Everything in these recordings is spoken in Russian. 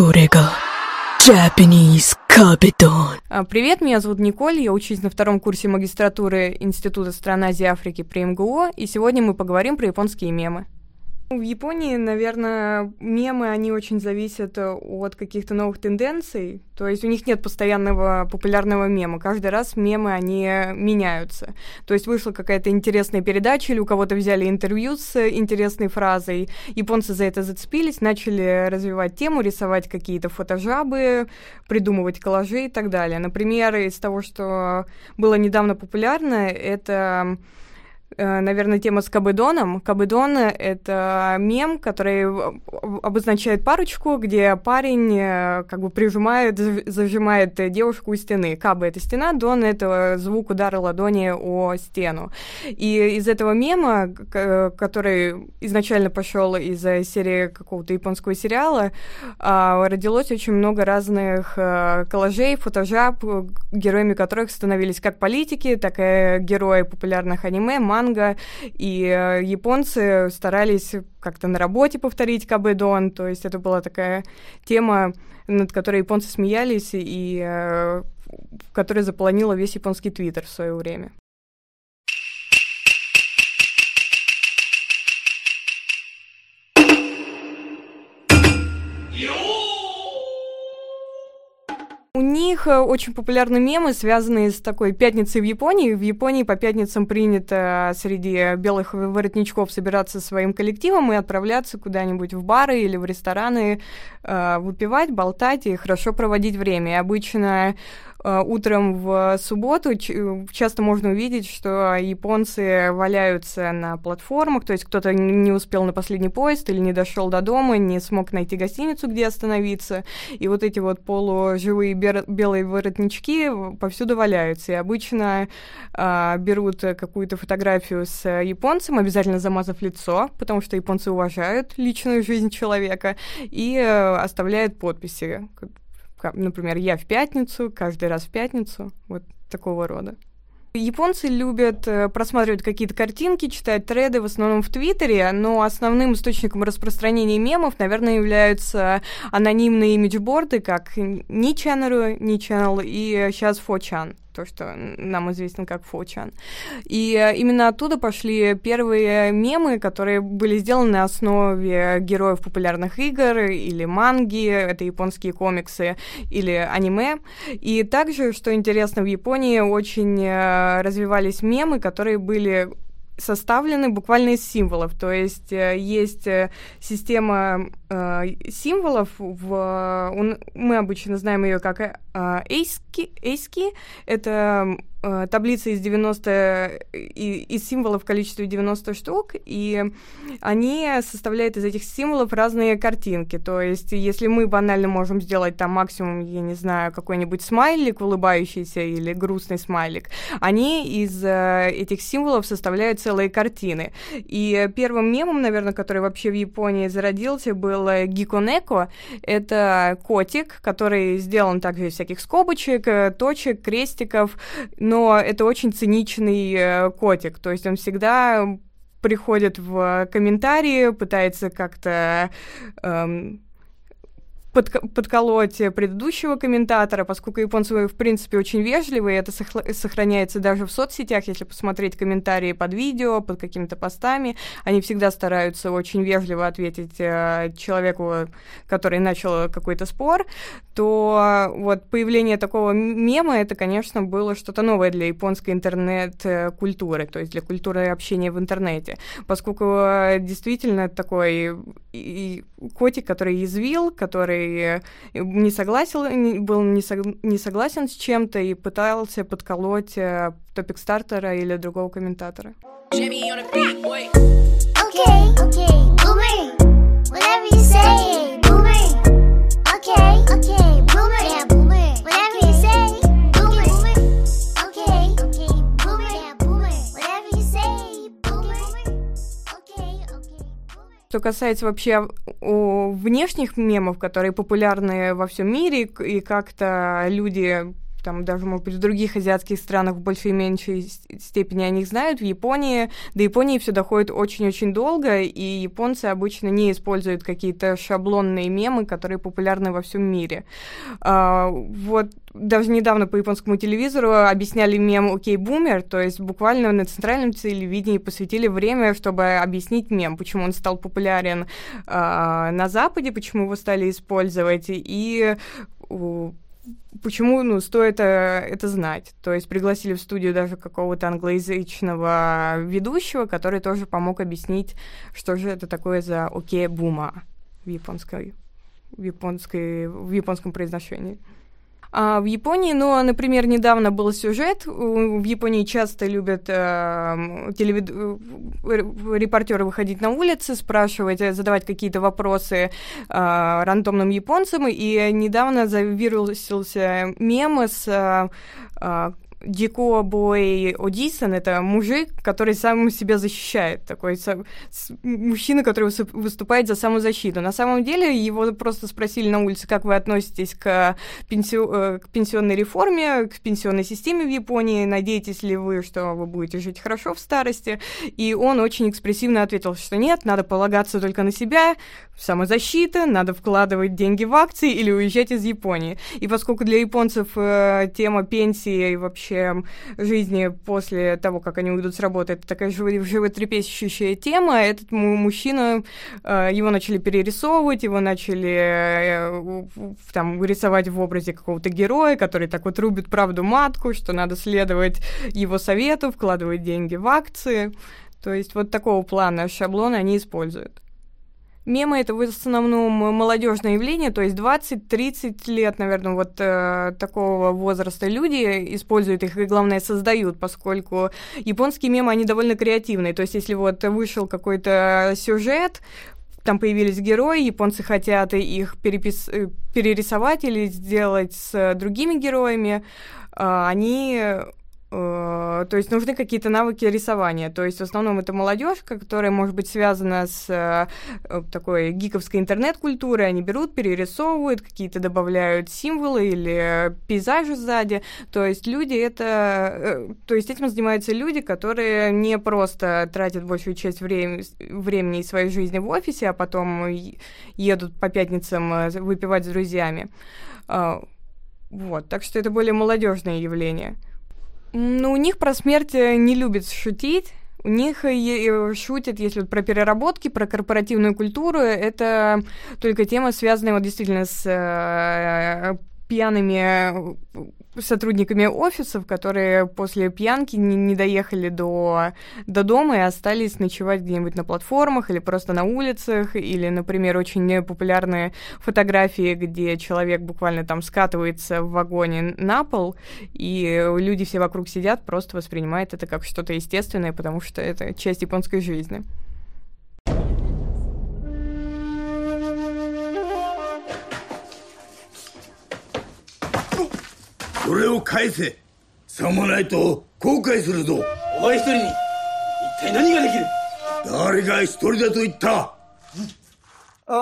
Курега. Japanese Капитан. Привет, меня зовут Николь, я учусь на втором курсе магистратуры Института стран Азии и Африки при МГУ, и сегодня мы поговорим про японские мемы. В Японии, наверное, мемы, они очень зависят э, от каких-то новых тенденций. То есть у них нет постоянного популярного мема. Каждый раз мемы, они меняются. То есть вышла какая-то интересная передача, или у кого-то взяли интервью с интересной фразой. Японцы за это зацепились, начали развивать тему, рисовать какие-то фотожабы, придумывать коллажи и так далее. Например, из того, что было недавно популярно, это наверное, тема с Кабедоном. Кабедон — это мем, который обозначает парочку, где парень э, как бы прижимает, зажимает девушку у стены. Кабы — это стена, Дон — это звук удара ладони о стену. И из этого мема, который изначально пошел из серии какого-то японского сериала, а, родилось очень много разных э, коллажей, фотожаб, героями которых становились как политики, так и герои популярных аниме, манга, и э, японцы старались как-то на работе повторить Кабедон, то есть это была такая тема, над которой японцы смеялись, и э, которая заполонила весь японский твиттер в свое время. У них э, очень популярны мемы, связанные с такой пятницей в Японии. В Японии по пятницам принято среди белых воротничков собираться своим коллективом и отправляться куда-нибудь в бары или в рестораны, э, выпивать, болтать и хорошо проводить время. И обычно Э, утром в субботу часто можно увидеть, что японцы валяются на платформах, то есть кто-то не успел на последний поезд или не дошел до дома, не смог найти гостиницу, где остановиться, и вот эти вот полуживые белые воротнички повсюду валяются, и обычно э, берут какую-то фотографию с японцем, обязательно замазав лицо, потому что японцы уважают личную жизнь человека, и э, оставляют подписи, например, я в пятницу, каждый раз в пятницу, вот такого рода. Японцы любят э, просматривать какие-то картинки, читать треды, в основном в Твиттере, но основным источником распространения мемов, наверное, являются анонимные имиджборды, как Ni Channel, Ni Channel и сейчас 4chan то, что нам известно как Фочан. И э, именно оттуда пошли первые мемы, которые были сделаны на основе героев популярных игр или манги, это японские комиксы или аниме. И также, что интересно, в Японии очень э, развивались мемы, которые были составлены буквально из символов. То есть э, есть система символов, в, мы обычно знаем ее как эйски, эйски это э, таблица из 90, и, из символов в количестве 90 штук, и они составляют из этих символов разные картинки. То есть, если мы банально можем сделать там максимум, я не знаю, какой-нибудь смайлик улыбающийся или грустный смайлик, они из э, этих символов составляют целые картины. И первым мемом, наверное, который вообще в Японии зародился, был Гиконеко. Это котик, который сделан также из всяких скобочек, э, точек, крестиков, но это очень циничный э, котик, то есть он всегда приходит в комментарии, пытается как-то эм, под, подколоть предыдущего комментатора, поскольку японцы, в принципе, очень вежливые, это сохраняется даже в соцсетях, если посмотреть комментарии под видео, под какими-то постами, они всегда стараются очень вежливо ответить э, человеку, который начал какой-то спор, то вот появление такого мема, это, конечно, было что-то новое для японской интернет-культуры, то есть для культуры общения в интернете, поскольку э, действительно такой и котик, который язвил, который который не согласен, был не, сог, не согласен с чем-то и пытался подколоть э, топик стартера или другого комментатора. Okay, okay, boomer, whatever you say, Что касается вообще о внешних мемов, которые популярны во всем мире, и как-то люди там даже, может быть, в других азиатских странах в большей и меньшей степени о них знают. В Японии, до Японии все доходит очень-очень долго, и японцы обычно не используют какие-то шаблонные мемы, которые популярны во всем мире. А, вот даже недавно по японскому телевизору объясняли мем «Окей, бумер», то есть буквально на центральном телевидении посвятили время, чтобы объяснить мем, почему он стал популярен э, на Западе, почему его стали использовать, и почему, ну, стоит это, это знать. То есть пригласили в студию даже какого-то англоязычного ведущего, который тоже помог объяснить, что же это такое за окей бума в японской, в японской, в японском произношении. А в Японии, ну, например, недавно был сюжет. В Японии часто любят э, телевид... Э, репортеры выходить на улицы, спрашивать, э, задавать какие-то вопросы э, рандомным японцам. И недавно завирусился мем с э, Дико Бой Одисон — это мужик, который сам себя защищает, такой мужчина, который выступает за самозащиту. На самом деле его просто спросили на улице, как вы относитесь к, пенси... Э, к пенсионной реформе, к пенсионной системе в Японии, надеетесь ли вы, что вы будете жить хорошо в старости? И он очень экспрессивно ответил, что нет, надо полагаться только на себя, самозащита, надо вкладывать деньги в акции или уезжать из Японии. И поскольку для японцев э, тема пенсии и вообще жизни после того, как они уйдут с работы, это такая животрепещущая тема, этот мужчина, э, его начали перерисовывать, его начали э, там рисовать в образе какого-то героя, который так вот рубит правду матку, что надо следовать его совету, вкладывать деньги в акции. То есть вот такого плана шаблона они используют. Мемы — это в основном молодежное явление, то есть 20-30 лет, наверное, вот э, такого возраста люди используют их и, главное, создают, поскольку японские мемы, они довольно креативные. То есть если вот вышел какой-то сюжет, там появились герои, японцы хотят их перепис... Э, перерисовать или сделать с другими героями, э, они то есть нужны какие-то навыки рисования. То есть в основном это молодежь, которая может быть связана с э, такой гиковской интернет-культурой. Они берут, перерисовывают, какие-то добавляют символы или пейзажи сзади. То есть люди это... Э, то есть этим занимаются люди, которые не просто тратят большую часть времени, времени своей жизни в офисе, а потом едут по пятницам выпивать с друзьями. Вот, так что это более молодежное явление. Ну, у них про смерть э, не любят шутить. У них э, э, шутят, если вот про переработки, про корпоративную культуру, это только тема, связанная вот действительно с пьяными сотрудниками офисов, которые после пьянки не, не доехали до, до дома и остались ночевать где-нибудь на платформах или просто на улицах, или, например, очень популярные фотографии, где человек буквально там скатывается в вагоне на пол, и люди все вокруг сидят, просто воспринимают это как что-то естественное, потому что это часть японской жизни. それを返せさもないと後悔するぞお前一人に一体何ができる誰が一人だと言った、う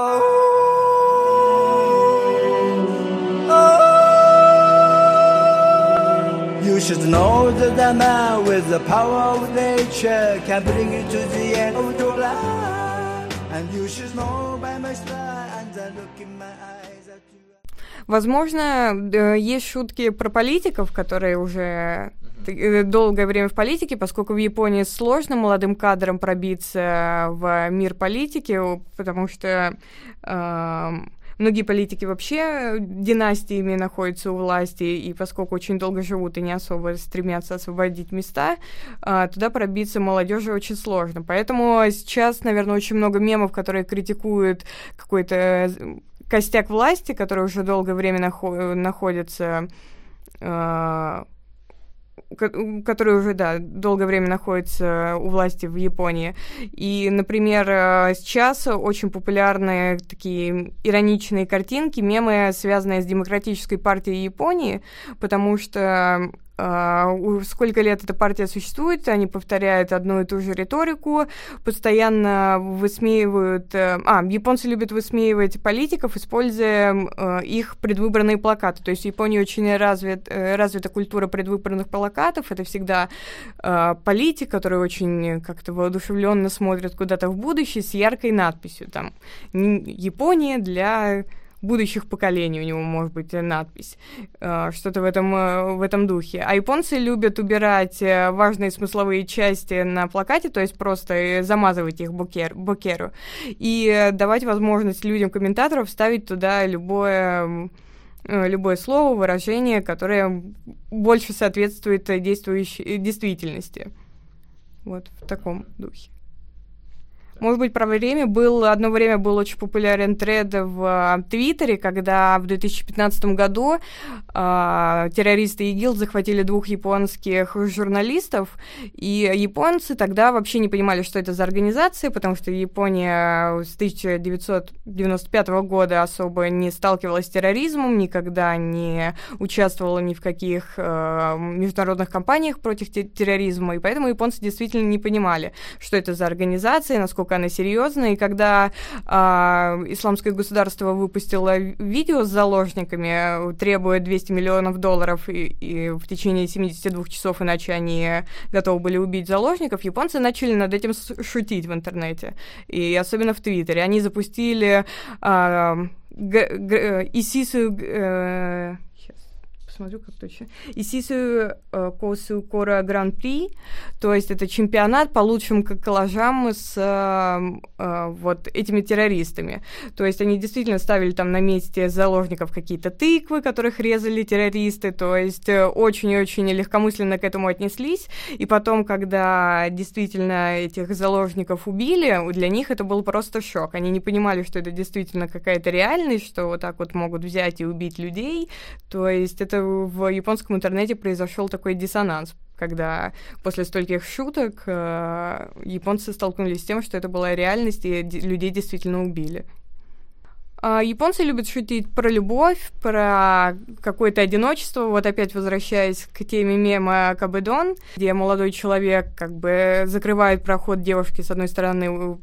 ん、You should know that a man with the power of nature can bring you to the end of your life. And you should know by my smile and the look in my eyes that you Возможно, есть шутки про политиков, которые уже э, долгое время в политике, поскольку в Японии сложно молодым кадрам пробиться в мир политики, потому что э, многие политики вообще династиями находятся у власти, и поскольку очень долго живут и не особо стремятся освободить места, э, туда пробиться молодежи очень сложно. Поэтому сейчас, наверное, очень много мемов, которые критикуют какой-то костяк власти, который уже долгое время нахо- находится, э, который уже, да, долгое время находится у власти в Японии. И, например, э, сейчас очень популярны такие ироничные картинки, мемы, связанные с Демократической партией Японии, потому что сколько лет эта партия существует, они повторяют одну и ту же риторику, постоянно высмеивают... Uh, а, японцы любят высмеивать политиков, используя uh, их предвыборные плакаты. То есть в Японии очень развит, э, развита культура предвыборных плакатов. Это всегда политик, который очень как-то воодушевленно смотрит куда-то в будущее с яркой надписью. Там «Япония для будущих поколений у него может быть надпись, э, что-то в этом, э, в этом духе. А японцы любят убирать э, важные смысловые части на плакате, то есть просто замазывать их бокер, бокеру, и давать возможность людям, комментаторов, вставить туда любое любое слово, выражение, которое больше соответствует действующей действительности. Вот в таком духе. Может быть, про время был, одно время был очень популярен тред в а, Твиттере, когда в 2015 году э, террористы ИГИЛ захватили двух японских журналистов, и японцы тогда вообще не понимали, что это за организация, потому что Япония с 1995 года особо не сталкивалась с терроризмом, никогда не участвовала ни в каких э, международных кампаниях против терроризма, и поэтому японцы действительно не понимали, что это за организация, насколько насколько она серьезная. И когда а, исламское государство выпустило видео с заложниками, требуя 200 миллионов долларов и, и в течение 72 часов, иначе они готовы были убить заложников, японцы начали над этим шутить в интернете. И особенно в Твиттере. Они запустили а, г- г- Исису... Э, посмотрю, как точно. Исису э, Косу Кора Гран-при, то есть это чемпионат по лучшим коллажам с э, э, вот этими террористами. То есть они действительно ставили там на месте заложников какие-то тыквы, которых резали террористы, то есть очень-очень легкомысленно к этому отнеслись. И потом, когда действительно этих заложников убили, для них это был просто шок. Они не понимали, что это действительно какая-то реальность, что вот так вот могут взять и убить людей. То есть это в японском интернете произошел такой диссонанс, когда после стольких шуток э, японцы столкнулись с тем, что это была реальность, и людей действительно убили. А японцы любят шутить про любовь, про какое-то одиночество. Вот опять возвращаясь к теме мема Кабедон, где молодой человек как бы закрывает проход девушки с одной стороны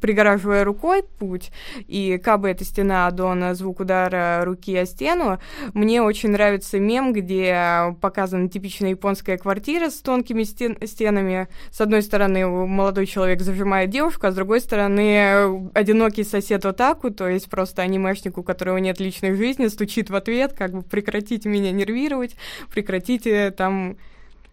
пригораживая рукой путь, и кабы это стена, Дона звук удара руки о стену. Мне очень нравится мем, где показана типичная японская квартира с тонкими стен стенами. С одной стороны, молодой человек зажимает девушку, а с другой стороны, одинокий сосед Отаку, то есть просто анимешник, у которого нет личной жизни, стучит в ответ, как бы прекратите меня нервировать, прекратите там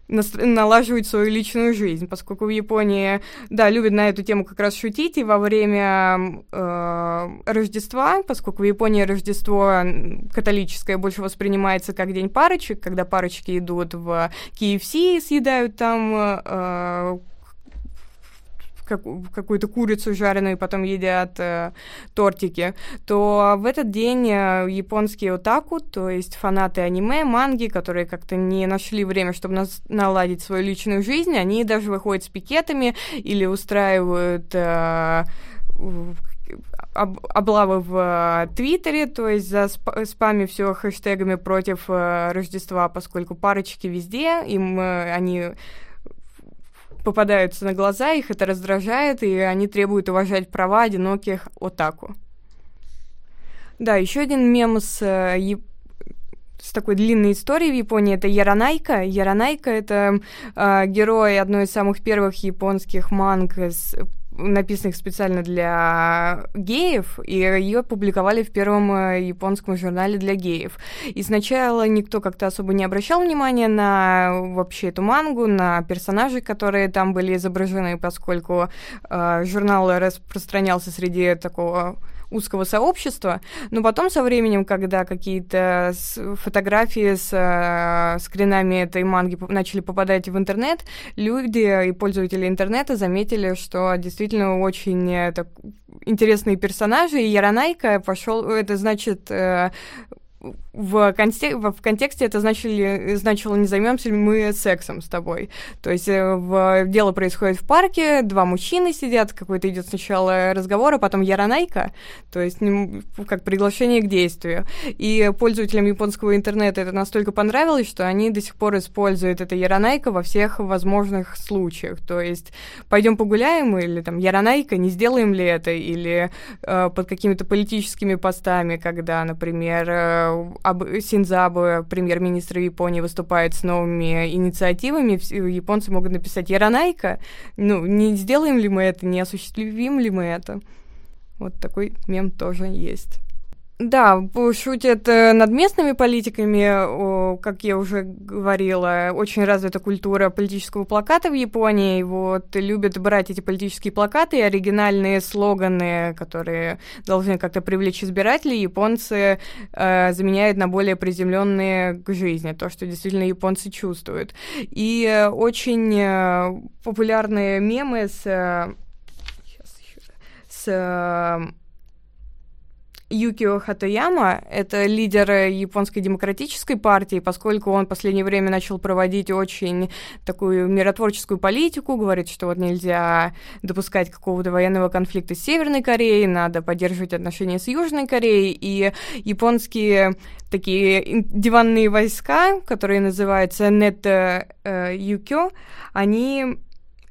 налаживать свою личную жизнь, поскольку в Японии, да, любят на эту тему как раз шутить, и во время э, Рождества, поскольку в Японии Рождество католическое больше воспринимается как день парочек, когда парочки идут в KFC съедают там э, как, какую-то курицу жареную и потом едят э, тортики, то в этот день э, японские отаку, то есть фанаты аниме, манги, которые как-то не нашли время, чтобы нас, наладить свою личную жизнь, они даже выходят с пикетами или устраивают э, облавы в э, Твиттере, то есть за сп спами все хэштегами против э, Рождества, поскольку парочки везде, им э, они попадаются на глаза, их это раздражает, и они требуют уважать права одиноких отаку. Да, еще один мем с, э, с такой длинной историей в Японии это Яранайка. Яранайка это э, герой одной из самых первых японских манг с написанных специально для геев, и ее публиковали в первом э, японском журнале для геев. И сначала никто как-то особо не обращал внимания на вообще эту мангу, на персонажей, которые там были изображены, поскольку э, журнал распространялся среди такого узкого сообщества, но потом со временем, когда какие-то фотографии с э, скринами этой манги начали попадать в интернет, люди и пользователи интернета заметили, что действительно очень э, так, интересные персонажи, и Яранайка пошел, это значит э, в, конте в контексте это значили, значило, не займемся ли мы сексом с тобой. То есть э, в, дело происходит в парке, два мужчины сидят, какой-то идет сначала разговор, а потом яранайка, то есть как приглашение к действию. И пользователям японского интернета это настолько понравилось, что они до сих пор используют это яранайка во всех возможных случаях. То есть пойдем погуляем или там яранайка, не сделаем ли это, или э, под какими-то политическими постами, когда, например, э, об, Синзабе, премьер-министр Японии, выступает с новыми инициативами, японцы могут написать «Яранайка», ну, не сделаем ли мы это, не осуществим ли мы это. Вот такой мем тоже есть. Да, шутят э, над местными политиками, как я уже говорила, очень развита культура политического плаката в Японии. Вот любят брать эти политические плакаты и оригинальные слоганы, которые должны как-то привлечь избирателей, японцы э, заменяют на более приземленные к жизни, то, что действительно японцы чувствуют. И очень э, популярные мемы с, э, с Юкио Хатаяма — это лидер японской демократической партии, поскольку он в последнее время начал проводить очень такую миротворческую политику, говорит, что вот нельзя допускать какого-то военного конфликта с Северной Кореей, надо поддерживать отношения с Южной Кореей, и японские такие диванные войска, которые называются Нет э, Юкио, они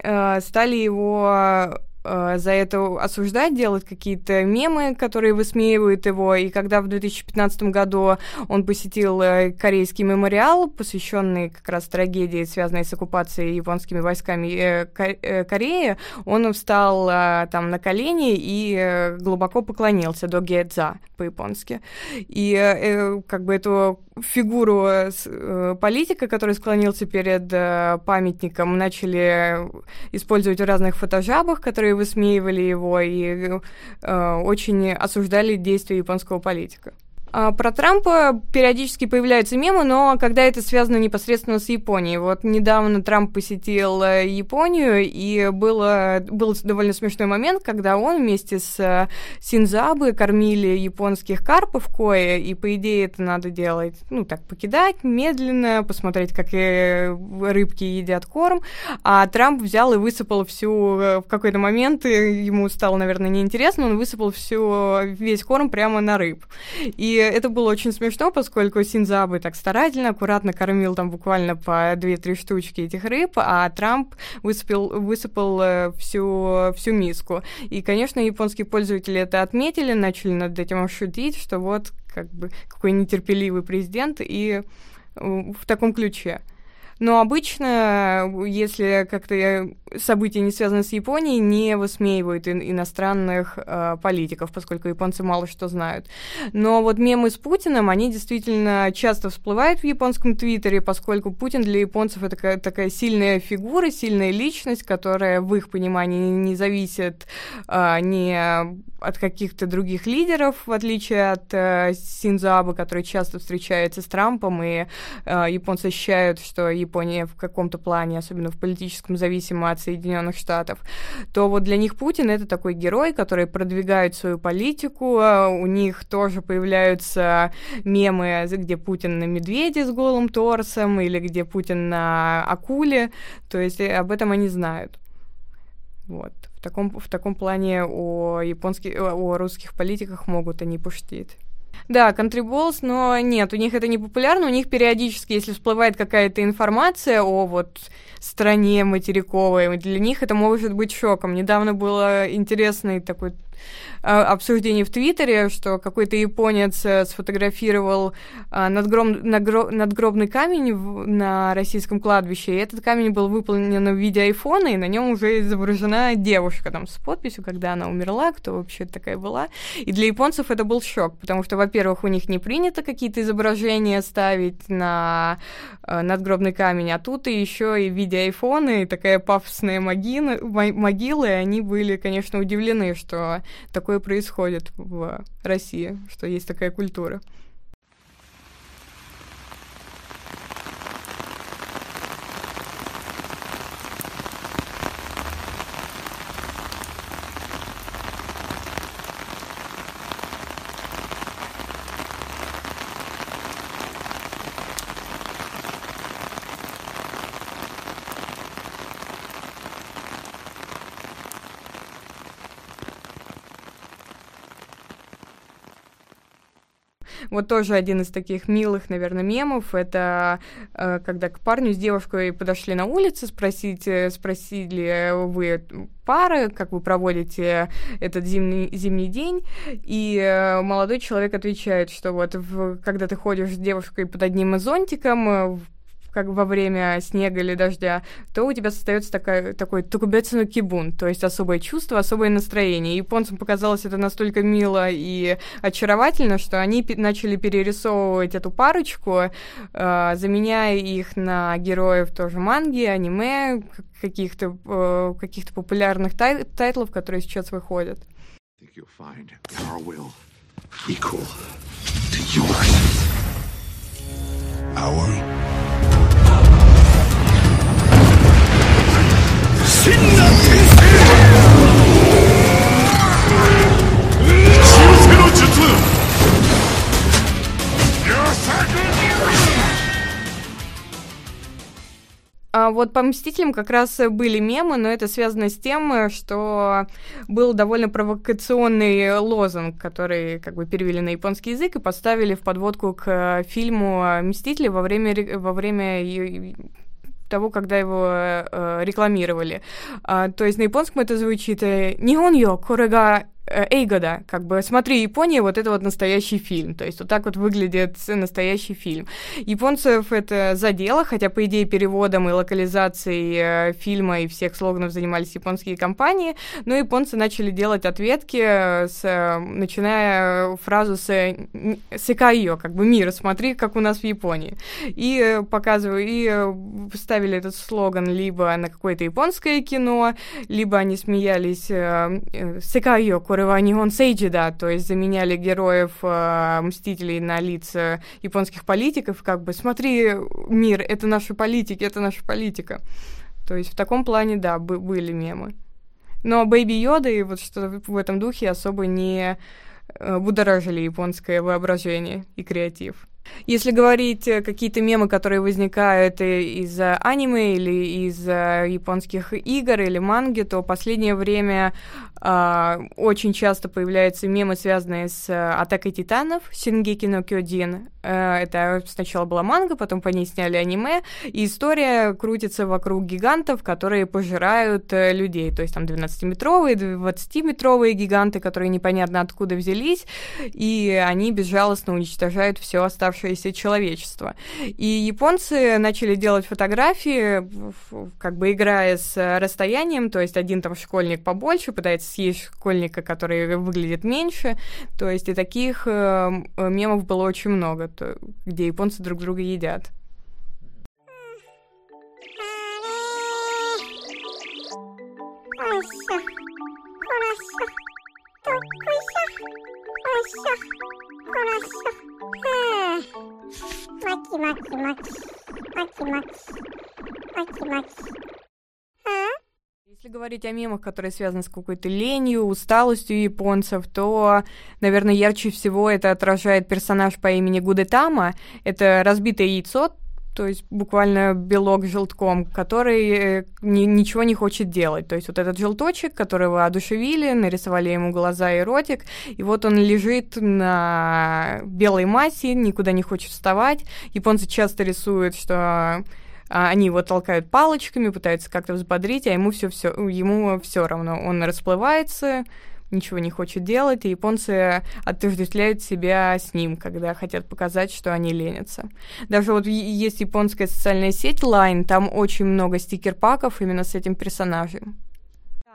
э, стали его э, за это осуждать, делать какие-то мемы, которые высмеивают его. И когда в 2015 году он посетил э, корейский мемориал, посвященный как раз трагедии, связанной с оккупацией японскими войсками э, э, Кореи, он встал э, там на колени и э, глубоко поклонился до гедза по-японски. И э, как бы эту фигуру э, политика, который склонился перед э, памятником, начали использовать в разных фотожабах, которые высмеивали его и э, очень осуждали действия японского политика. А, про Трампа периодически появляются мемы, но когда это связано непосредственно с Японией. Вот недавно Трамп посетил э, Японию, и было, был довольно смешной момент, когда он вместе с э, Синзабы кормили японских карпов кое, и по идее это надо делать, ну так, покидать медленно, посмотреть, как рыбки едят корм, а Трамп взял и высыпал всю, э, в какой-то момент ему стало, наверное, неинтересно, он высыпал всю, весь корм прямо на рыб. И это было очень смешно, поскольку Синзабы так старательно, аккуратно кормил там буквально по 2-3 штучки этих рыб, а Трамп высыпал, высыпал э, всю, всю миску. И, конечно, японские пользователи это отметили, начали над этим шутить, что вот как бы какой нетерпеливый президент, и э, в таком ключе. Но обычно, если как-то события, не связанные с Японией, не высмеивают ин- иностранных э, политиков, поскольку японцы мало что знают. Но вот мемы с Путиным, они действительно часто всплывают в японском твиттере, поскольку Путин для японцев это такая, такая сильная фигура, сильная личность, которая в их понимании не зависит э, ни от каких-то других лидеров, в отличие от э, Синзабы, который часто встречается с Трампом, и э, японцы ощущают, что Япония в каком-то плане, особенно в политическом, зависима от Соединенных Штатов, то вот для них Путин это такой герой, который продвигает свою политику. Э, у них тоже появляются мемы, где Путин на медведе с голым торсом или где Путин на акуле. То есть э, об этом они знают. Вот. В таком, в таком плане о японских, о русских политиках могут они пуштить. Да, balls, но нет, у них это не популярно, у них периодически, если всплывает какая-то информация о вот стране материковой, для них это может быть шоком. Недавно было интересный такой а, обсуждение в Твиттере, что какой-то японец э, сфотографировал а, надгроб, надгробный камень на российском кладбище, и этот камень был выполнен в виде айфона, и на нем уже изображена девушка там с подписью, когда она умерла, кто вообще такая была. И для японцев это был шок, потому что, во-первых, у них не принято какие-то изображения ставить на э, надгробный камень, а тут и еще и в виде айфона, и такая пафосная могила, могила, и они были, конечно, удивлены, что такое происходит в России, что есть такая культура. Вот тоже один из таких милых, наверное, мемов. Это э, когда к парню с девушкой подошли на улице, спросить, э, спросили вы пары, как вы проводите этот зимний, зимний день, и э, молодой человек отвечает, что вот в, когда ты ходишь с девушкой под одним зонтиком, э, как во время снега или дождя, то у тебя создается такая, такой тукубецину кибун, то есть особое чувство, особое настроение. Японцам показалось это настолько мило и очаровательно, что они начали перерисовывать эту парочку, э, заменяя их на героев тоже манги, аниме, каких-то э, каких популярных тай- тайтлов, которые сейчас выходят. Our А вот по «Мстителям» как раз были мемы, но это связано с тем, что был довольно провокационный лозунг, который как бы перевели на японский язык и поставили в подводку к фильму «Мстители» во время, во время того, когда его э, рекламировали. А, то есть на японском это звучит «Нихон йо, корега Э, Эйгода, как бы, смотри, Япония, вот это вот настоящий фильм, то есть вот так вот выглядит настоящий фильм. Японцев это задело, хотя, по идее, переводом и локализацией э, фильма и всех слоганов занимались японские компании, но японцы начали делать ответки, с, начиная фразу с «секайо», как бы «мир, смотри, как у нас в Японии». И э, показываю, и ставили этот слоган либо на какое-то японское кино, либо они смеялись «секайо», Курева Нихон Сейджи, да, то есть заменяли героев э, Мстителей на лица японских политиков, как бы, смотри, мир, это наши политики, это наша политика. То есть в таком плане, да, были мемы. Но Бэйби Йода и вот что в этом духе особо не э, будоражили японское воображение и креатив. Если говорить э, какие-то мемы, которые возникают из аниме или из японских игр или манги, то последнее время э, очень часто появляются мемы, связанные с Атакой Титанов, Сингеки но Кёдин. Э, это сначала была манга, потом по ней сняли аниме, и история крутится вокруг гигантов, которые пожирают э, людей. То есть там 12-метровые, 20-метровые гиганты, которые непонятно откуда взялись, и они безжалостно уничтожают все оставшееся оставшееся человечество. И японцы начали делать фотографии, как бы играя с расстоянием, то есть один там школьник побольше пытается съесть школьника, который выглядит меньше, то есть и таких э, мемов было очень много, где японцы друг друга едят. Хорошо. まき если говорить о мемах, которые связаны с какой-то ленью, усталостью японцев, то, наверное, ярче всего это отражает персонаж по имени Гудетама. Это разбитое яйцо, то есть буквально белок желтком, который э, ни, ничего не хочет делать. То есть вот этот желточек, которого одушевили, нарисовали ему глаза и ротик, и вот он лежит на белой массе, никуда не хочет вставать. Японцы часто рисуют, что а, они его толкают палочками, пытаются как-то взбодрить, а ему все, все, ему все равно. Он расплывается, ничего не хочет делать, и японцы отождествляют себя с ним, когда хотят показать, что они ленятся. Даже вот есть японская социальная сеть Line, там очень много стикер-паков именно с этим персонажем.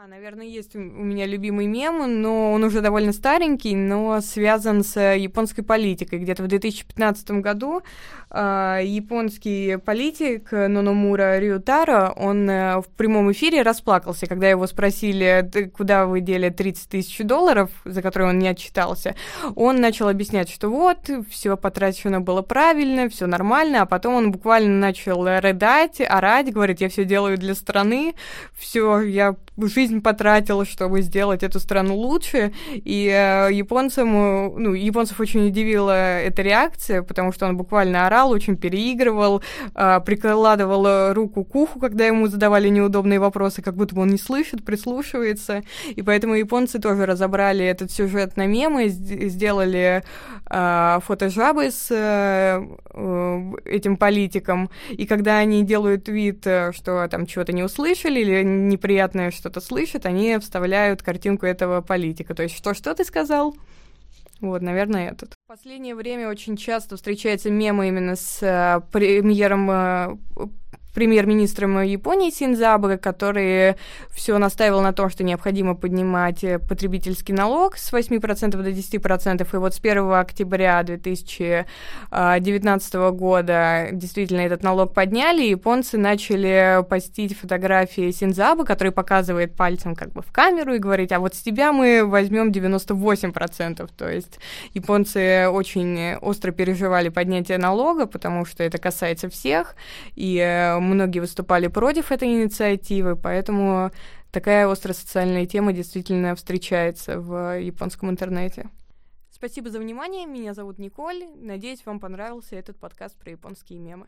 Наверное, есть у меня любимый мем, но он уже довольно старенький, но связан с японской политикой. Где-то в 2015 году э, японский политик Нономура Рютара, он э, в прямом эфире расплакался, когда его спросили, куда вы дели 30 тысяч долларов, за которые он не отчитался. Он начал объяснять, что вот, все потрачено было правильно, все нормально, а потом он буквально начал рыдать, орать, говорит, я все делаю для страны, все, я жизнь потратил, чтобы сделать эту страну лучше. И э, японцам, ну, японцев очень удивила эта реакция, потому что он буквально орал, очень переигрывал, э, прикладывал руку к уху, когда ему задавали неудобные вопросы, как будто бы он не слышит, прислушивается. И поэтому японцы тоже разобрали этот сюжет на мемы, сделали э, фото жабы с э, э, этим политиком. И когда они делают вид, э, что там чего-то не услышали или неприятное что-то слышат, они вставляют картинку этого политика. То есть, что, что ты сказал? Вот, наверное, этот. В последнее время очень часто встречается мемы именно с э, премьером э, премьер-министром Японии Синзабе, который все настаивал на том, что необходимо поднимать э, потребительский налог с 8% до 10%. И вот с 1 октября 2019 года действительно этот налог подняли, и японцы начали постить фотографии Синзабы, который показывает пальцем как бы в камеру и говорить, а вот с тебя мы возьмем 98%. То есть японцы очень остро переживали поднятие налога, потому что это касается всех, и э, многие выступали против этой инициативы, поэтому такая острая социальная тема действительно встречается в японском интернете. Спасибо за внимание, меня зовут Николь, надеюсь, вам понравился этот подкаст про японские мемы.